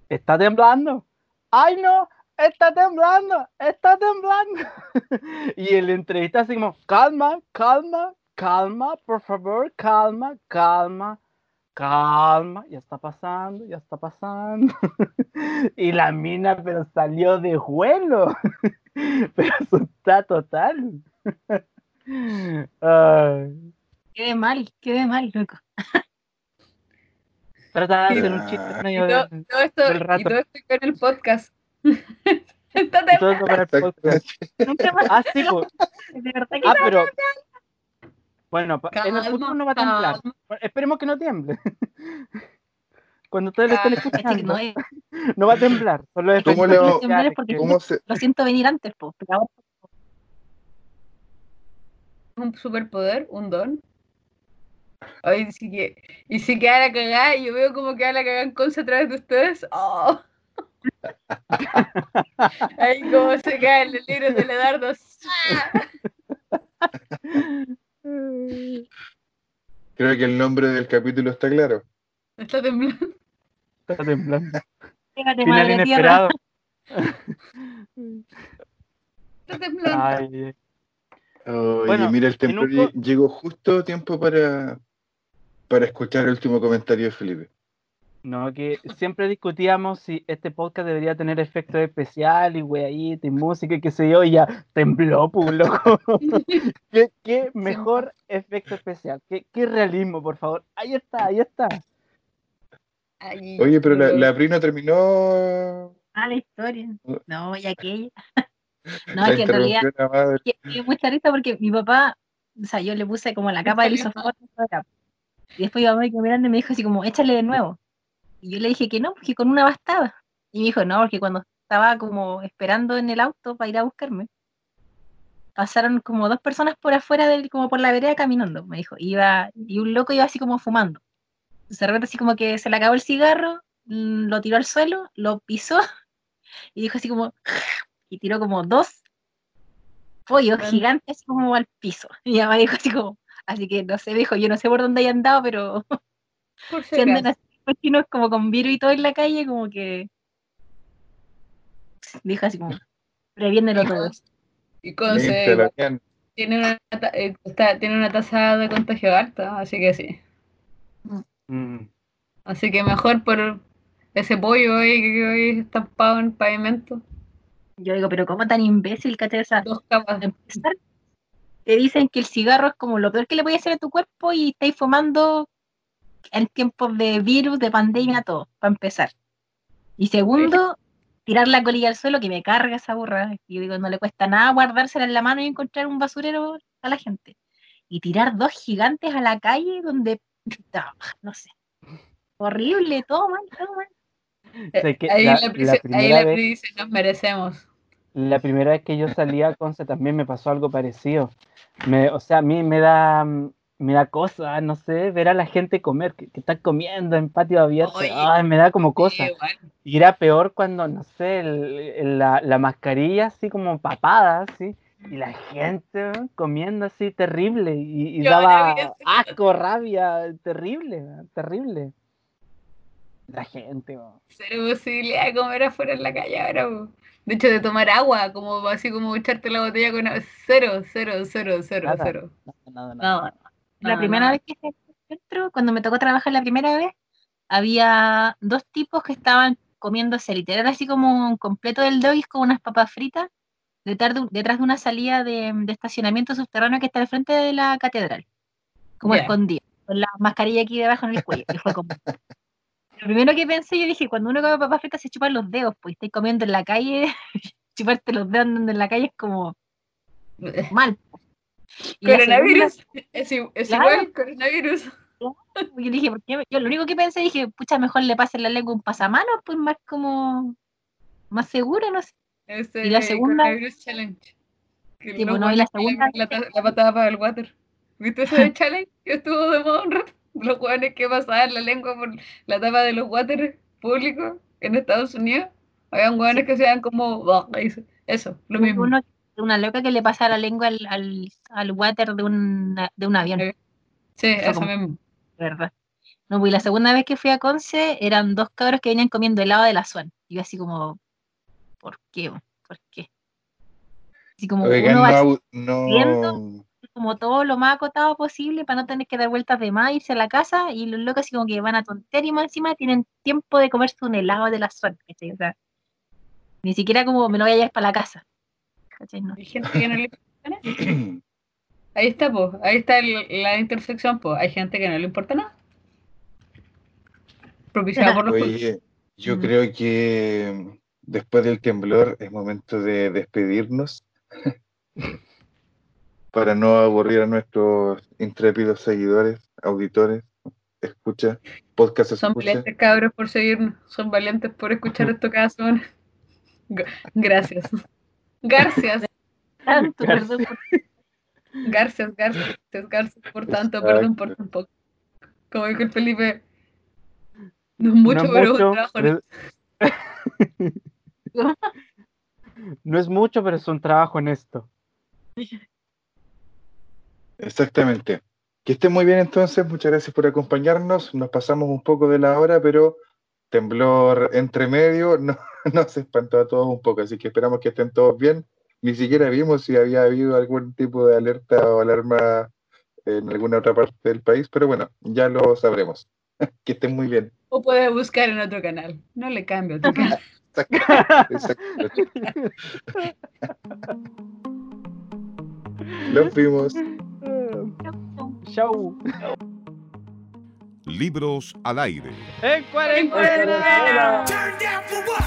está temblando. Ay, no, está temblando, está temblando. y el entrevista así como, calma, calma, calma, por favor, calma, calma, calma, ya está pasando, ya está pasando. y la mina, pero salió de vuelo, pero está total. Quede mal, quede mal, loco. Trata de hacer un chiste y todo, todo esto, Y todo esto con el podcast. Está todo esto para el podcast. ah, sí, pues. Ah, pero bueno, en el futuro no va a temblar. esperemos que no tiemble. Cuando ustedes lo estén escuchando, no, va a temblar. Solo es ¿Cómo le va? ¿Cómo se... Lo siento venir antes, po, Un superpoder, un don. Ay, sí que, y si queda la cagada, y yo veo como queda la cagada en Conce a través de ustedes. ¡Oh! Ahí como se cae el libro de Leonardo. Creo que el nombre del capítulo está claro. Está temblando. Está temblando. Fíjate, Final inesperado. Está temblando. Ay, Oye, Bueno, mira, el temblor un llegó justo a tiempo para, para escuchar el último comentario de Felipe. No, que siempre discutíamos si este podcast debería tener efectos especiales y weadita y música y qué sé yo, y ya tembló, pues, loco. ¿Qué, qué mejor efecto especial? ¿Qué, qué realismo, por favor? Ahí está, ahí está. Ay, Oye, pero la, la Pri no terminó Ah, la historia. No, y aquella. No, la es que en realidad interrupción a madre. que- me dio mucha risa porque mi papá, o sea, yo le puse como la capa del isofón y después mi mamá me quedó mirando y me dijo así como, échale de nuevo. Y yo le dije que no, porque con una bastaba. Y me dijo, no, porque cuando estaba como esperando en el auto para ir a buscarme, pasaron como dos personas por afuera del, como por la vereda caminando, me dijo, iba, y un loco iba así como fumando. Entonces, de repente así como que se le acabó el cigarro, mm, lo tiró al suelo, lo pisó y dijo así como, y tiró como dos pollos Bueno. gigantes como al piso. Y mi mamá dijo así como, así que no sé, dijo, yo no sé por dónde hayan andado, pero por si andan acaso. Así cochinos como con virus y todo en la calle, como que dijo así como, previéndelo todo. Y igual bien. tiene una, eh, está- tiene una tasa de contagio alta, así que sí. Mm. Así que mejor por ese pollo ahí que ahí estampado en el pavimento. Yo digo, pero ¿cómo tan imbécil, cachai? Dos capas. empezar, te dicen que el cigarro es como lo peor que le puede hacer a tu cuerpo y estáis fumando en tiempos de virus, de pandemia, todo, para empezar. Y segundo, tirar la colilla al suelo, que me carga esa burra. Y yo digo, no le cuesta nada guardársela en la mano y encontrar un basurero a la gente. Y tirar dos gigantes a la calle donde, no, no sé. Horrible, todo mal, todo mal. Ahí la- la, ahí la vez- dice, nos merecemos. La primera vez que yo salí a Conce también me pasó algo parecido. Me, o sea, a mí me da, me da cosa, no sé, ver a la gente comer, que, que están comiendo en patio abierto. Oye, Ay, me da como cosa. Y era peor cuando, no sé, el- el- la, la mascarilla así como papada, así, y la gente ¿no? comiendo así terrible, y, daba asco, rabia, terrible, ¿no? terrible. La gente, ¿no? Cero posibilidad de comer afuera en la calle ahora. De hecho, de tomar agua, como así como echarte la botella con agua. Cero, cero, cero, cero, Nada. cero. nada, nada. Nada. La nada, primera vez que al centro, cuando me tocó trabajar la primera vez, había dos tipos que estaban comiéndose literal así como un completo del doggies con unas papas fritas detrás de, un- detrás de una salida de, de estacionamiento subterráneo que está al frente de la catedral, como escondido, con la mascarilla aquí debajo en el cuello. y fue como... Lo primero que pensé, yo dije, cuando uno come papas fritas se chupan los dedos, pues estáis comiendo en la calle, chuparte los dedos andando en la calle es como mal. La segunda- Coronavirus. Es, es Claro. igual, coronavirus. Yo dije, ¿por qué? Yo lo único que pensé, dije, pucha, mejor le pasen la lengua un pasamanos, pues más como, más seguro, no sé. Este Y la segunda- Coronavirus Challenge. Que Sí, bueno, y la segunda- La, la patada para el water. ¿Viste ese challenge? Que estuvo de moda un rato. Los jóvenes que pasaban la lengua por la tapa de los water públicos en Estados Unidos. Habían hueones que hacían como. Eso, Eso, lo mismo. Uno, una loca que le pasa la lengua al, al, al water de un, de un avión, Sí, Eso eso como- mismo. ¿verdad? No, pues la segunda vez que fui a Conce eran dos cabros que venían comiendo helado de la Swan. Y yo así como, ¿por qué? ¿Por qué? Así como Oigan, uno no, va no, como todo lo más acotado posible para no tener que dar vueltas de más, irse a la casa y los locos así como que van a tontear y más encima tienen tiempo de comerse un helado de la Swan, ¿cachai? O sea, ni siquiera como me lo voy a llevar para la casa. ¿Cachai? No. Hay gente que no le importa nada. Ahí está, pues. Ahí está el- la intersección, pues. Hay gente que no le importa nada. Propiciada por los cultos. Oye, yo Mm. creo que después del temblor es momento de despedirnos para no aburrir a nuestros intrépidos seguidores, auditores, escucha, podcast Son escucha. valientes cabros por seguirnos. Son valientes por escuchar esto cada semana. Gracias. Gracias. Tanto, Gracias. perdón por- Gracias, gracias, gracias por tanto, Exacto. perdón por tan poco. Como dijo el Felipe, no es mucho, No pero es un trabajo. pero- No es mucho, pero es un trabajo honesto. Exactamente. Que estén muy bien entonces, muchas gracias por acompañarnos. Nos pasamos un poco de la hora, pero temblor entre medio no, nos espantó a todos un poco, así que esperamos que estén todos bien. ni siquiera vimos si había habido algún tipo de alerta o alarma en alguna otra parte del país, pero bueno, ya lo sabremos. que estén muy bien. O puedes buscar en otro canal. No le cambio tu canal. Exacto. Los vimos. Chau. Libros al aire. En cuarentena. Turn down for what?